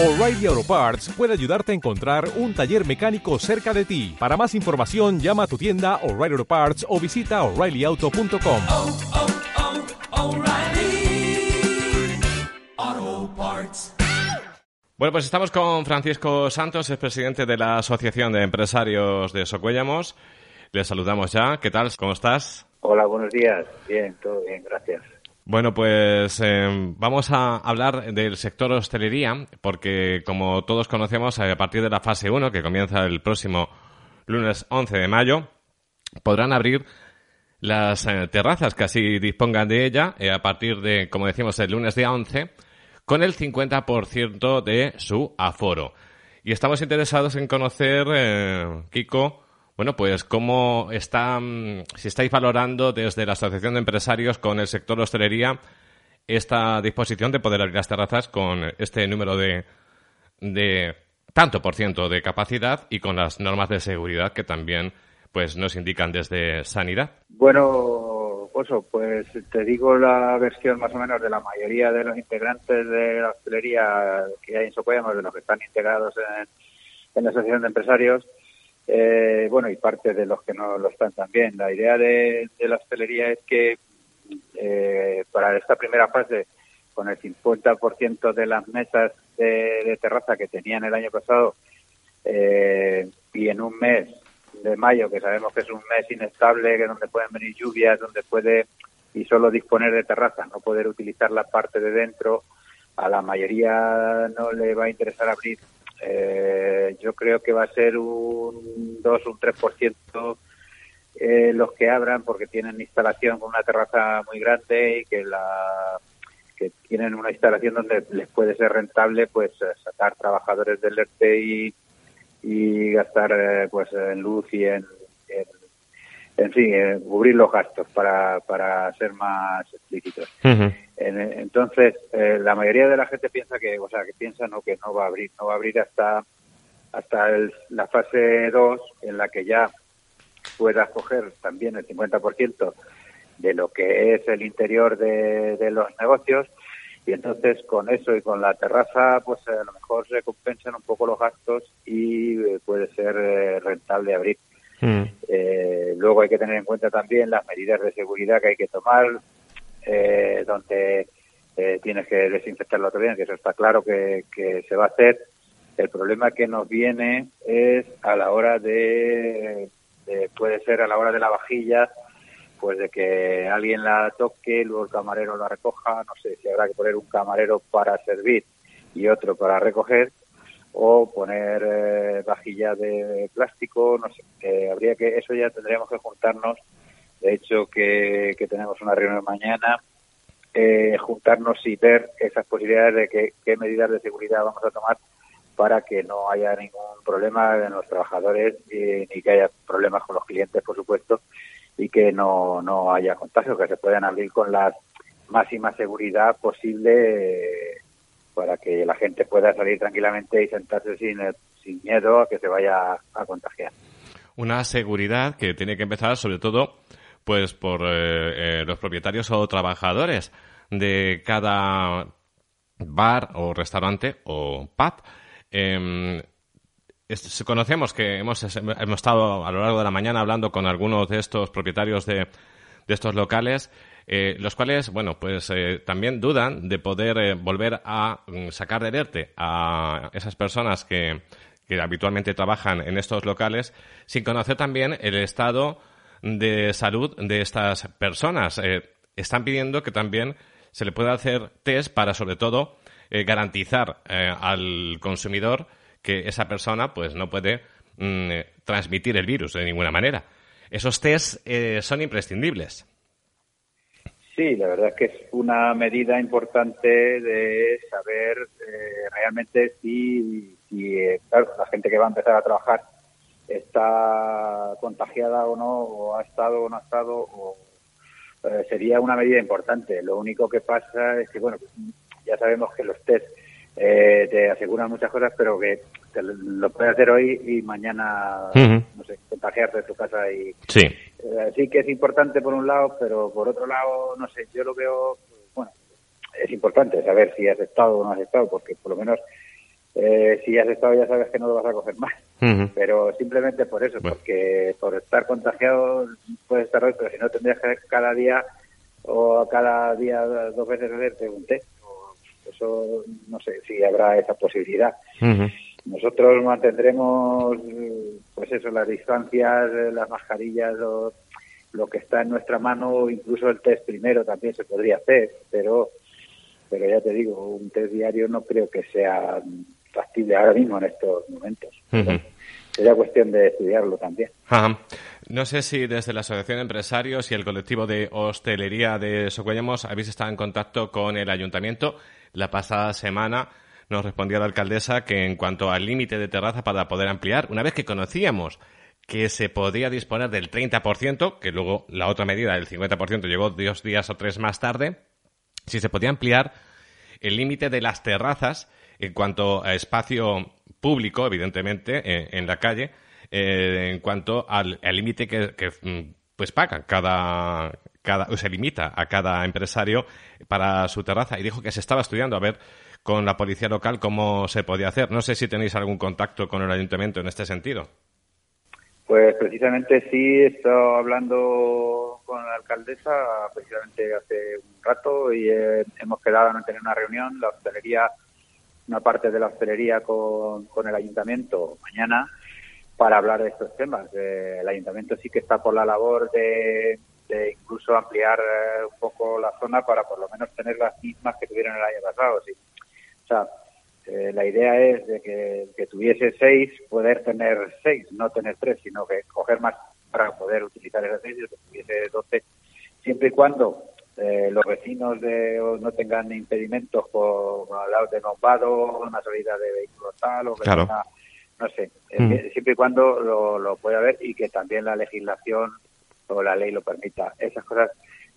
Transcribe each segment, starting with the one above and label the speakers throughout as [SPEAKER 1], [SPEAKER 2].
[SPEAKER 1] O'Reilly Auto Parts puede ayudarte a encontrar un taller mecánico cerca de ti. Para más información, llama a tu tienda O'Reilly Auto Parts o visita oreillyauto.com.
[SPEAKER 2] oh, oh, O'Reilly Auto Parts.
[SPEAKER 3] Bueno, pues estamos con Francisco Santos, es presidente de la Asociación de Empresarios de Socuéllamos. Le saludamos ya. ¿Qué tal? ¿Cómo estás?
[SPEAKER 4] Hola, buenos días. Bien, todo bien, gracias.
[SPEAKER 3] Bueno, pues eh, vamos a hablar del sector hostelería, porque como todos conocemos, a partir de la fase 1, que comienza el próximo lunes 11 de mayo, podrán abrir las eh, terrazas que así dispongan de ella eh, a partir de, como decimos, el lunes día 11, con el 50% de su aforo. Y estamos interesados en conocer, eh, Kiko, bueno, pues cómo está, mm, si estáis valorando desde la Asociación de Empresarios con el sector hostelería esta disposición de poder abrir las terrazas con este número de, de tanto por ciento de capacidad y con las normas de seguridad que también pues nos indican desde sanidad.
[SPEAKER 4] Bueno, Oso, pues te digo la versión más o menos de la mayoría de los integrantes de la hostelería que hay en Socuellamos, de los que están integrados en, en la Asociación de Empresarios, eh, bueno, y parte de los que no lo están también. La idea de, la hostelería es que eh, para esta primera fase, con el 50% de las mesas de, de, terraza que tenían el año pasado, eh, y en un mes de mayo, que sabemos que es un mes inestable, que donde pueden venir lluvias, donde puede y solo disponer de terrazas, no poder utilizar la parte de dentro, a la mayoría no le va a interesar abrir eh, yo creo que va a ser un 2 o un 3% eh, los que abran porque tienen instalación con una terraza muy grande y que la que tienen una instalación donde les puede ser rentable pues sacar trabajadores del ERTE y, gastar eh, pues en luz y en, en fin, eh, cubrir los gastos para, para ser más explícitos. Uh -huh. entonces, eh, la mayoría de la gente piensa que, o sea, que piensa no que no va a abrir, no va a abrir hasta hasta el, la fase 2 en la que ya puedas coger también el 50% de lo que es el interior de, de, los negocios y entonces con eso y con la terraza pues a lo mejor se compensan un poco los gastos y eh, puede ser rentable abrir. Mm. Eh, luego hay que tener en cuenta también las medidas de seguridad que hay que tomar, eh, donde eh, tienes que desinfectarlo todo bien, que eso está claro que, se va a hacer. El problema que nos viene es a la hora de, puede ser a la hora de la vajilla, pues de que alguien la toque, luego el camarero la recoja, no sé si habrá que poner un camarero para servir y otro para recoger, o poner eh, vajilla de plástico, no sé, eh, habría que, eso ya tendríamos que juntarnos, de hecho que, que tenemos una reunión mañana, eh, juntarnos y ver esas posibilidades de que, qué medidas de seguridad vamos a tomar para que no haya ningún problema de los trabajadores ni que haya problemas con los clientes, por supuesto, y que no, no haya contagios, que se puedan abrir con la máxima seguridad posible para que la gente pueda salir tranquilamente y sentarse sin, sin miedo a que se vaya a contagiar.
[SPEAKER 3] Una seguridad que tiene que empezar sobre todo pues por eh, eh, los propietarios o trabajadores de cada bar o restaurante o pub. Eh, conocemos que hemos, hemos estado a lo largo de la mañana hablando con algunos de estos propietarios de, de estos locales eh, los cuales, bueno, pues eh, también dudan de poder eh, volver a mm, sacar del ERTE a esas personas que, que, habitualmente trabajan en estos locales sin conocer también el estado de salud de estas personas. están pidiendo que también se le pueda hacer test para, sobre todo, garantizar al consumidor que esa persona pues no puede mm, transmitir el virus de ninguna manera. Esos test son imprescindibles.
[SPEAKER 4] Sí, la verdad es que es una medida importante de saber eh, realmente si, si eh, claro, la gente que va a empezar a trabajar está contagiada o no, o ha estado o no ha estado, o eh, sería una medida importante. Lo único que pasa es que, bueno, ya sabemos que los test eh, te aseguran muchas cosas, pero que lo puedes hacer hoy y mañana, uh -huh. no sé, contagiarte de tu casa y...
[SPEAKER 3] Sí.
[SPEAKER 4] Eh, sí que es importante por un lado, pero por otro lado, no sé, yo lo veo, bueno, es importante saber si has estado o no has estado, porque por lo menos eh, si has estado ya sabes que no lo vas a coger más. Pero simplemente por eso,
[SPEAKER 3] Bueno.
[SPEAKER 4] porque por estar contagiado puedes estar hoy, pero si no tendrías que cada día o cada día dos veces hacerte un test. Eso no sé si habrá esa posibilidad.
[SPEAKER 3] Ujú.
[SPEAKER 4] Nosotros mantendremos, pues eso, las distancias, eh, las mascarillas, lo, lo que está en nuestra mano, incluso el test primero también se podría hacer, pero, pero ya te digo, un test diario no creo que sea factible ahora mismo en estos momentos.
[SPEAKER 3] Ujú.
[SPEAKER 4] Sería cuestión de estudiarlo también.
[SPEAKER 3] Ajá. No sé si desde la Asociación de Empresarios y el colectivo de hostelería de Socuellamos habéis estado en contacto con el ayuntamiento. La pasada semana nos respondía la alcaldesa que en cuanto al límite de terraza para poder ampliar, una vez que conocíamos que se podía disponer del 30%, que luego la otra medida del 50% llegó dos días o tres más tarde, si se podía ampliar el límite de las terrazas en cuanto a espacio público, evidentemente, eh, en la calle, eh, en cuanto al al límite que, que, mm, pues paga cada, cada, o se limita a cada empresario para su terraza. Y dijo que se estaba estudiando a ver con la policía local cómo se podía hacer. No sé si tenéis algún contacto con el ayuntamiento en este sentido.
[SPEAKER 4] Pues precisamente sí, he estado hablando con la alcaldesa precisamente hace un rato y eh, hemos quedado en tener una reunión, la hostelería, una parte de la hostelería con, con el ayuntamiento mañana para hablar de estos temas. Eh, el ayuntamiento sí que está por la labor de, de incluso ampliar eh, un poco la zona para por lo menos tener las mismas que tuvieron el año pasado. Sí. O sea, eh, la idea es de que, que tuviese seis, poder tener seis, no tener tres, sino que coger más para poder utilizar esas seis y que tuviese doce, siempre y cuando eh, los vecinos de, no tengan impedimentos por al lado de bombado, una salida de vehículos tal, o que
[SPEAKER 3] Claro.
[SPEAKER 4] tenga, no sé,
[SPEAKER 3] Mm.
[SPEAKER 4] siempre y cuando lo, lo pueda ver y que también la legislación o la ley lo permita. Esas cosas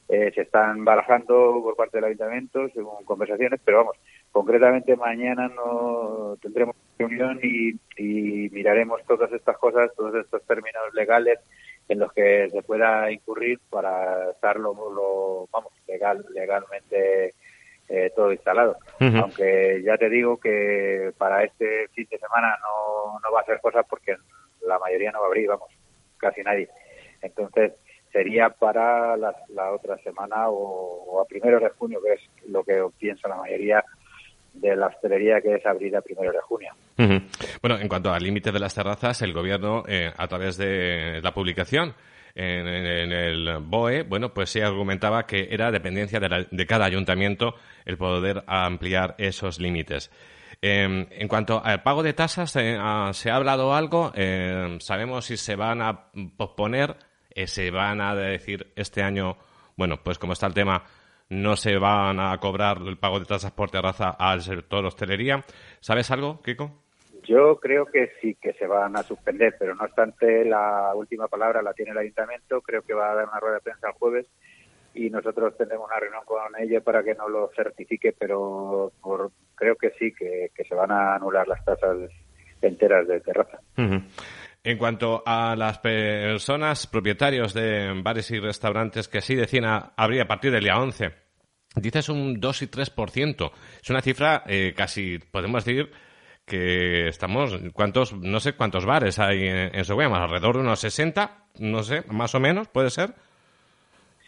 [SPEAKER 4] eh, se están barajando por parte del ayuntamiento según conversaciones, pero vamos, concretamente mañana no tendremos reunión y, y miraremos todas estas cosas, todos estos términos legales en los que se pueda incurrir para estar lo, lo- vamos legal legalmente eh, todo instalado. Aunque ya te digo que para este fin de semana no, no va a ser cosa porque la mayoría no va a abrir, vamos, casi nadie. Entonces sería para la, la otra semana o, o a primeros de junio, que es lo que piensa la mayoría de la hostelería, que es abrir a primeros de junio.
[SPEAKER 3] Bueno, en cuanto al límite de las terrazas, el gobierno, eh, a través de la publicación en, el BOE, bueno, pues sí argumentaba que era dependencia de, la- de cada ayuntamiento el poder ampliar esos límites. Eh, en cuanto al pago de tasas, eh, ah, ¿se ha hablado algo? Eh, ¿Sabemos si se van a posponer? Eh, ¿Se van a decir este año, bueno, pues como está el tema, no se van a cobrar el pago de tasas por terraza al sector hostelería? ¿Sabes algo, Kiko?
[SPEAKER 4] Yo creo que sí que se van a suspender, pero no obstante, la última palabra la tiene el ayuntamiento. Creo que va a dar una rueda de prensa el jueves y nosotros tendremos una reunión con ellos para que nos lo certifique, pero por, creo que sí, que, que se van a anular las tasas enteras de terraza.
[SPEAKER 3] En cuanto a las personas propietarios de bares y restaurantes que sí deciden a- abrir a partir del día 11, dices un 2 y 3%. Es una cifra eh, casi, podemos decir, que estamos, ¿cuántos, no sé cuántos bares hay en, en Soguemas? Alrededor de unos 60, no sé, más o menos, ¿puede ser?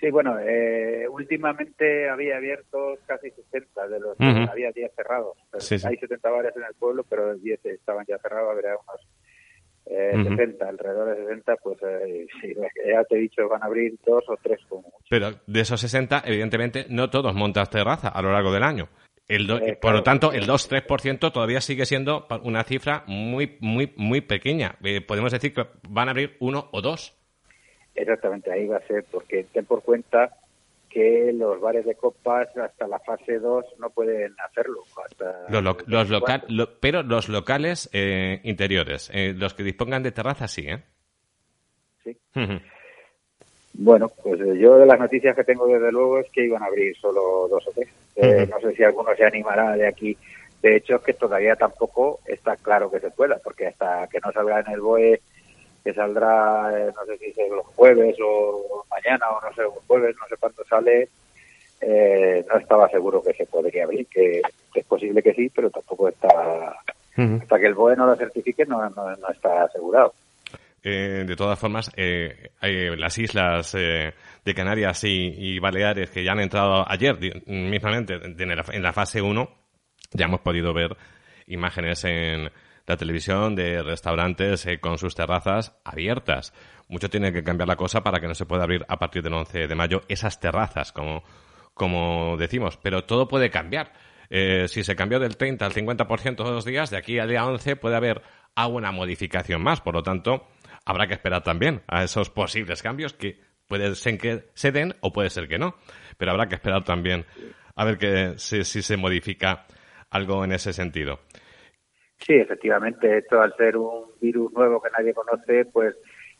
[SPEAKER 4] Sí, bueno, eh, últimamente había abiertos casi 60 de los
[SPEAKER 3] Ujú.
[SPEAKER 4] había 10 cerrados.
[SPEAKER 3] Sí, sí.
[SPEAKER 4] Hay 70 bares en el pueblo, pero 10 estaban ya cerrados, habría unos eh,
[SPEAKER 3] Ujú.
[SPEAKER 4] 60, alrededor de 60, pues eh, sí, ya te he dicho, van a abrir dos o tres como mucho.
[SPEAKER 3] Pero de esos 60, evidentemente, no todos montan terraza a lo largo del año. El do-
[SPEAKER 4] Eh,
[SPEAKER 3] por
[SPEAKER 4] claro.
[SPEAKER 3] lo tanto, el 2-3% todavía sigue siendo una cifra muy, muy, muy pequeña. Eh, podemos decir que van a abrir uno o dos.
[SPEAKER 4] Exactamente, ahí va a ser, porque ten por cuenta que los bares de copas hasta la fase 2 no pueden hacerlo. Hasta
[SPEAKER 3] Los, lo- los local- pero los locales eh, interiores, eh, los que dispongan de terraza, sí, ¿eh?
[SPEAKER 4] Sí. Bueno, pues eh, yo de las noticias que tengo desde luego es que iban a abrir solo dos o tres. Eh. No sé si alguno se animará de aquí. De hecho, es que todavía tampoco está claro que se pueda, porque hasta que no salga en el BOE, que saldrá, eh, no sé si es los jueves o mañana o no sé, un jueves, no sé cuándo sale, eh, no estaba seguro que se podría abrir, que, que es posible que sí, pero tampoco está Hasta que el BOE no lo certifique no, no, no está asegurado.
[SPEAKER 3] Eh, de todas formas, eh, hay las islas eh, de Canarias y, y, Baleares que ya han entrado ayer mismamente en la, en la fase 1, ya hemos podido ver imágenes en la televisión de restaurantes eh, con sus terrazas abiertas. Mucho tiene que cambiar la cosa para que no se pueda abrir a partir del 11 de mayo esas terrazas, como, como decimos. Pero todo puede cambiar. Eh, si se cambió del 30 al 50% todos los días, de aquí al día 11 puede haber alguna modificación más. Por lo tanto, habrá que esperar también a esos posibles cambios que puede ser que se den o puede ser que no. Pero habrá que esperar también a ver que, si, si se modifica algo en ese sentido.
[SPEAKER 4] Sí, efectivamente, esto al ser un virus nuevo que nadie conoce, pues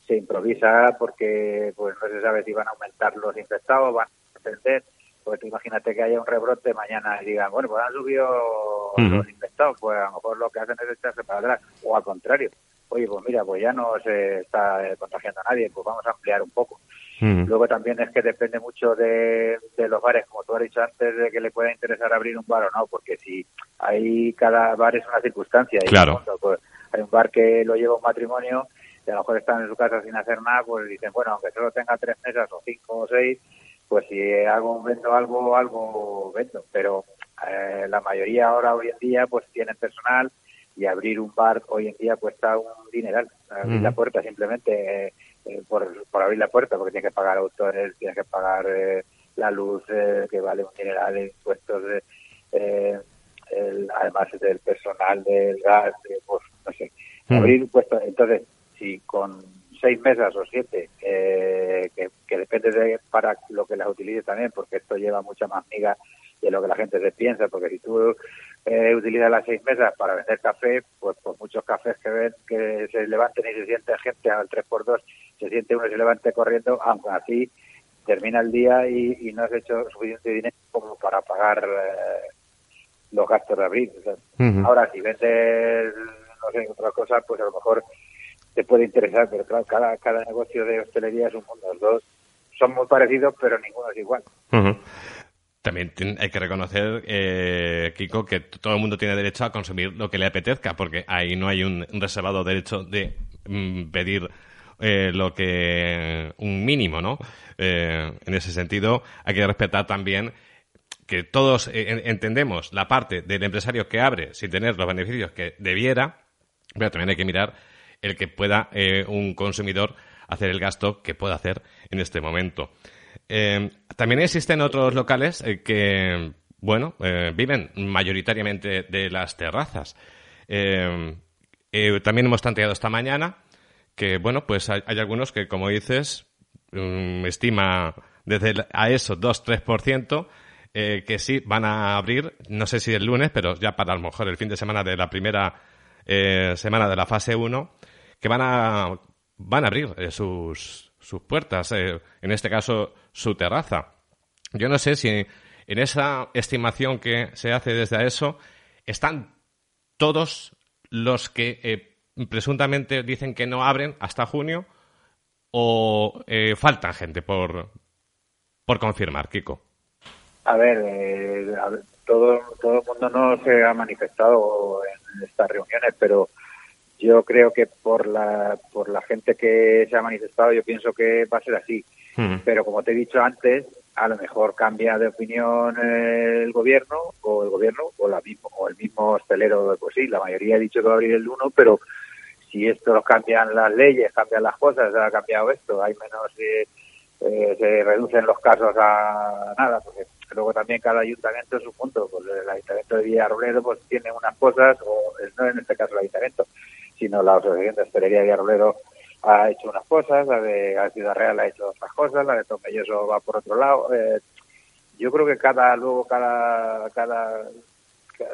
[SPEAKER 4] se improvisa porque pues no se sabe si van a aumentar los infectados, van a descender. Pues imagínate que haya un rebrote mañana y digan, bueno, pues han subido uh -huh. los infectados, pues a lo mejor lo que hacen es echarse para atrás, o al contrario, oye, pues mira, pues ya no se está contagiando a nadie, pues vamos a ampliar un poco. -huh. Luego también es que depende mucho de, de, los bares, como tú has dicho antes, de que le pueda interesar abrir un bar o no, porque si hay cada bar es una circunstancia.
[SPEAKER 3] Claro.
[SPEAKER 4] Y, pues, hay un bar que lo lleva un matrimonio y a lo mejor están en su casa sin hacer nada, pues dicen, bueno, aunque solo tenga tres mesas o cinco o seis, pues si hago vendo algo, algo vendo. Pero eh, la mayoría ahora, hoy en día, pues tienen personal y abrir un bar hoy en día cuesta un dineral. Abrir mm. la puerta simplemente eh, eh, por, por abrir la puerta, porque tienes que pagar autores, tienes que pagar eh, la luz, eh, que vale un dineral, impuestos, el, además del personal, del gas, pues no sé. Mm. Abrir puestos, entonces, si con seis mesas o siete, que, que, depende de para lo que las utilices también, porque esto lleva mucha más miga de lo que la gente se piensa, porque si tú eh, utilizas las seis mesas para vender café, pues por muchos cafés que ven que se levanten y se siente gente al 3x2, se siente uno y se levante corriendo, aunque así termina el día y, y no has hecho suficiente dinero como para pagar eh, los gastos de abril. O sea, uh -huh. Ahora, si vendes, no sé, otra cosa, pues a lo mejor te puede interesar, pero claro, cada, cada negocio de hostelería es un mundo. Los dos son muy parecidos, pero ninguno es igual.
[SPEAKER 3] Uh -huh. También hay que reconocer, eh, Kiko, que todo el mundo tiene derecho a consumir lo que le apetezca, porque ahí no hay un reservado derecho de mm, pedir eh, lo que un mínimo, ¿no? Eh, en ese sentido, hay que respetar también que todos eh, entendemos la parte del empresario que abre sin tener los beneficios que debiera, pero también hay que mirar el que pueda un consumidor hacer el gasto que pueda hacer en este momento. También existen otros locales que, bueno, viven mayoritariamente de las terrazas. También hemos tanteado esta mañana que, bueno, pues hay, algunos que, como dices, um, estima desde a eso 2-3%, eh, que sí van a abrir, no sé si el lunes, pero ya para a lo mejor el fin de semana de la primera eh, semana de la fase 1, que van a, van a abrir eh, sus, sus puertas, eh, en este caso su terraza. Yo no sé si en esa estimación que se hace desde eso están todos los que presuntamente dicen que no abren hasta junio o eh, falta gente por, por confirmar, Kiko.
[SPEAKER 4] A ver, eh, a ver, todo, todo el mundo no se ha manifestado en estas reuniones, pero yo creo que por la por la gente que se ha manifestado yo pienso que va a ser así mm. pero como te he dicho antes a lo mejor cambia de opinión el gobierno o el gobierno o la mismo o el mismo hostelero pues sí la mayoría ha dicho que va a abrir el 1 pero si esto cambian las leyes cambian las cosas ha cambiado esto hay menos eh, eh, se reducen los casos a nada porque luego también cada ayuntamiento es su punto pues el ayuntamiento de Villarrobledo pues tiene unas cosas o no en este caso el ayuntamiento sino la Asociación de Hostelería de Villarrobledo ha hecho unas cosas, la de la Ciudad Real ha hecho otras cosas, la de Tomelloso va por otro lado. Eh, yo creo que cada, luego cada, cada,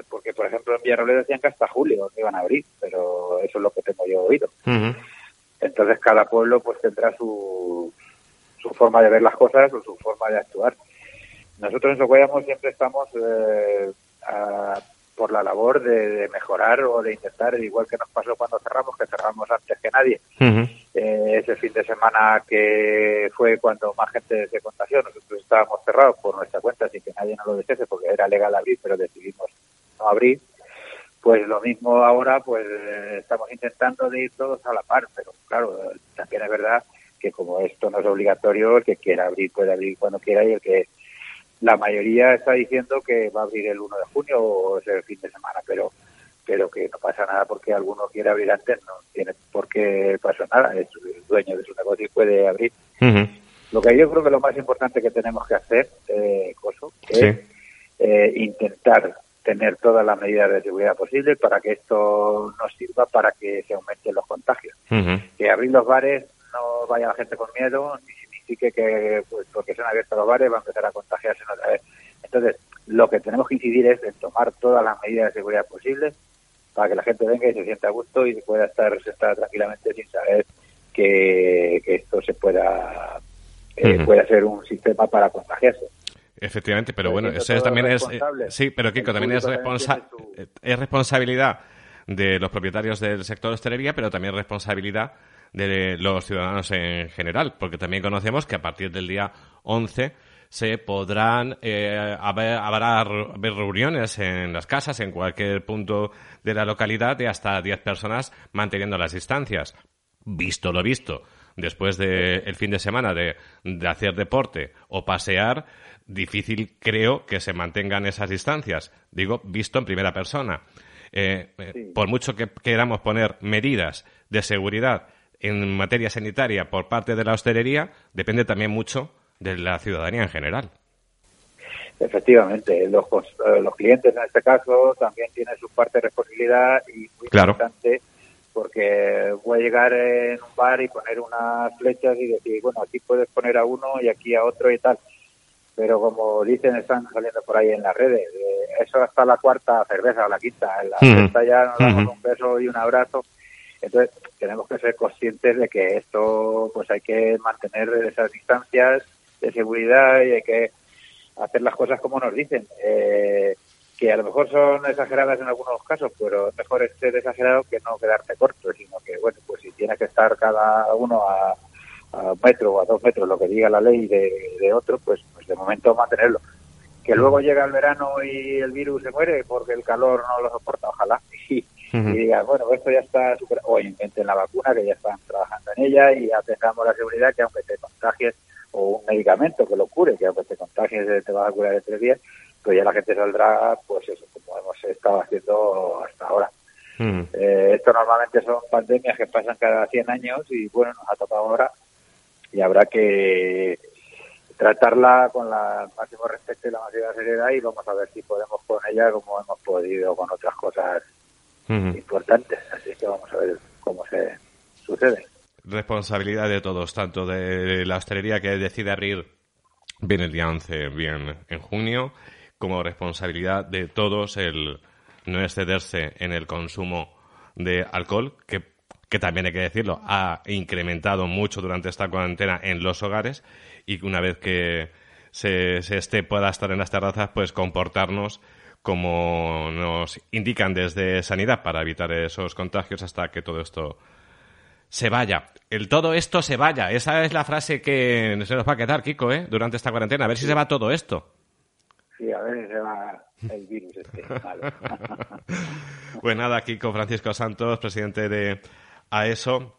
[SPEAKER 4] porque por ejemplo en Villarrobledo decían que hasta julio iban a abrir, pero eso es lo que tengo yo oído. Uh -huh. Entonces cada pueblo pues tendrá su, su forma de ver las cosas o su forma de actuar. Nosotros en Socollamos siempre estamos eh, a, por la labor de, de, mejorar o de intentar, igual que nos pasó cuando cerramos, que cerramos antes que nadie. Uh -huh. eh, ese fin de semana que fue cuando más gente se contagió, nosotros estábamos cerrados por nuestra cuenta, sin que nadie nos lo dijese, porque era legal abrir, pero decidimos no abrir. Pues lo mismo ahora, pues eh, estamos intentando de ir todos a la par, pero claro, también es verdad que como esto no es obligatorio, el que quiera abrir puede abrir cuando quiera y el que la mayoría está diciendo que va a abrir el 1 de junio o ese fin de semana, pero pero que no pasa nada porque alguno quiere abrir antes, no tiene por qué pasar nada, es el dueño de su negocio y puede abrir. Lo que yo creo que lo más importante que tenemos que hacer, eh, Coso, es eh, intentar tener todas las medidas de seguridad posibles para que esto nos sirva para que se aumenten los contagios. Que abrir los bares no vaya la gente con miedo, ni signifique que pues, porque se han abierto los bares va a empezar a contagiarse otra vez. Entonces, lo que tenemos que incidir es en tomar todas las medidas de seguridad posibles para que la gente venga y se sienta a gusto y pueda estar sentada tranquilamente sin saber que, esto se pueda, eh, pueda ser un sistema para contagiarse.
[SPEAKER 3] Efectivamente, pero bueno, eso también es... Eh, sí, pero Kiko, también es, es responsabilidad de los propietarios del sector hostelería, pero también responsabilidad de los ciudadanos en general, porque también conocemos que a partir del día 11 se podrán eh, haber, habrá haber reuniones en las casas, en cualquier punto de la localidad, de hasta 10 personas manteniendo las distancias. Visto lo visto, después del el fin de semana de, de hacer deporte o pasear, difícil creo que se mantengan esas distancias. Digo, visto en primera persona. Eh, eh, por mucho que queramos poner medidas de seguridad en materia sanitaria por parte de la hostelería, depende también mucho de la ciudadanía en general.
[SPEAKER 4] Efectivamente, los, eh, los clientes en este caso también tienen su parte de responsabilidad y muy importante porque voy a llegar en un bar y poner unas flechas y decir, bueno, aquí puedes poner a uno y aquí a otro y tal. Pero como dicen, están saliendo por ahí en las redes, eh, eso hasta la cuarta cerveza o la quinta. En la sexta ya nos damos un beso y un abrazo. Entonces, tenemos que ser conscientes de que esto, pues hay que mantener esas distancias de seguridad y hay que hacer las cosas como nos dicen. Eh, que a lo mejor son exageradas en algunos casos, pero mejor ser exagerado que no quedarte corto, sino que, bueno, pues si tienes que estar cada uno a, un metro o a dos metros, lo que diga la ley de, otro, pues, pues de momento mantenerlo. Que luego llega el verano y el virus se muere porque el calor no lo soporta, ojalá. Y, diga, bueno, esto ya está super... o inventen la vacuna, que ya están trabajando en ella y ya tengamos la seguridad que aunque te contagies o un medicamento que lo cure, que aunque te contagies te va a curar en tres días, pues ya la gente saldrá, pues eso, como hemos estado haciendo hasta ahora. Mm. Eh, esto normalmente son pandemias que pasan cada 100 años y bueno, nos ha tocado ahora y habrá que tratarla con la máximo respeto y la máxima seriedad y vamos a ver si podemos con ella como hemos podido con otras cosas importantes. Así que vamos a ver cómo se sucede
[SPEAKER 3] responsabilidad de todos, tanto de la hostelería que decide abrir bien el día 11, bien en junio, como responsabilidad de todos el no excederse en el consumo de alcohol, que, que también hay que decirlo, ha incrementado mucho durante esta cuarentena en los hogares y una vez que se, se esté, pueda estar en las terrazas, pues comportarnos como nos indican desde sanidad para evitar esos contagios hasta que todo esto se vaya. El todo esto se vaya. Esa es la frase que se nos va a quedar, Kiko, ¿eh? durante esta cuarentena. A ver si se va todo esto.
[SPEAKER 4] Sí, a ver si se va el virus este.
[SPEAKER 3] pues nada, Kiko Francisco Santos, presidente de AESO.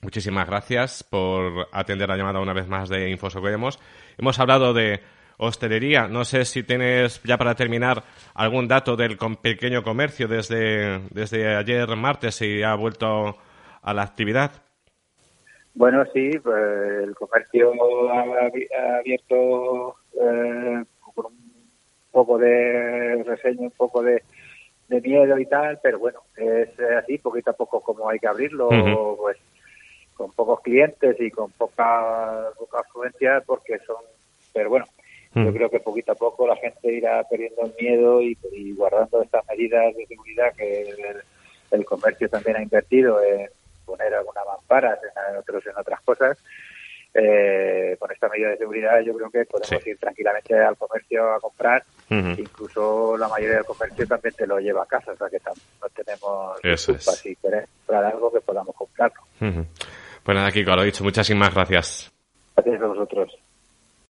[SPEAKER 3] Muchísimas gracias por atender la llamada una vez más de Infosocuemos. Hemos hablado de hostelería. No sé si tienes ya para terminar algún dato del pequeño comercio desde, desde ayer martes y ha vuelto a la actividad?
[SPEAKER 4] Bueno, sí, pues el comercio ha, abierto eh, con poco de reseño, un poco de, miedo y tal, pero bueno, es así, poquito a poco como hay que abrirlo, pues con pocos clientes y con poca, poca afluencia, porque son, pero bueno, yo creo que poquito a poco la gente irá perdiendo el miedo y, guardando estas medidas de seguridad que el, el comercio también ha invertido en poner algunas mamparas en otros en otras cosas. Eh, con esta medida de seguridad yo creo que podemos ir tranquilamente al comercio a comprar. Incluso la mayoría del comercio también te lo lleva a casa, o sea que no tenemos
[SPEAKER 3] Eso
[SPEAKER 4] culpa si querés comprar algo que podamos comprarlo.
[SPEAKER 3] Pues nada, Kiko, lo dicho. Muchísimas gracias.
[SPEAKER 4] Gracias a vosotros.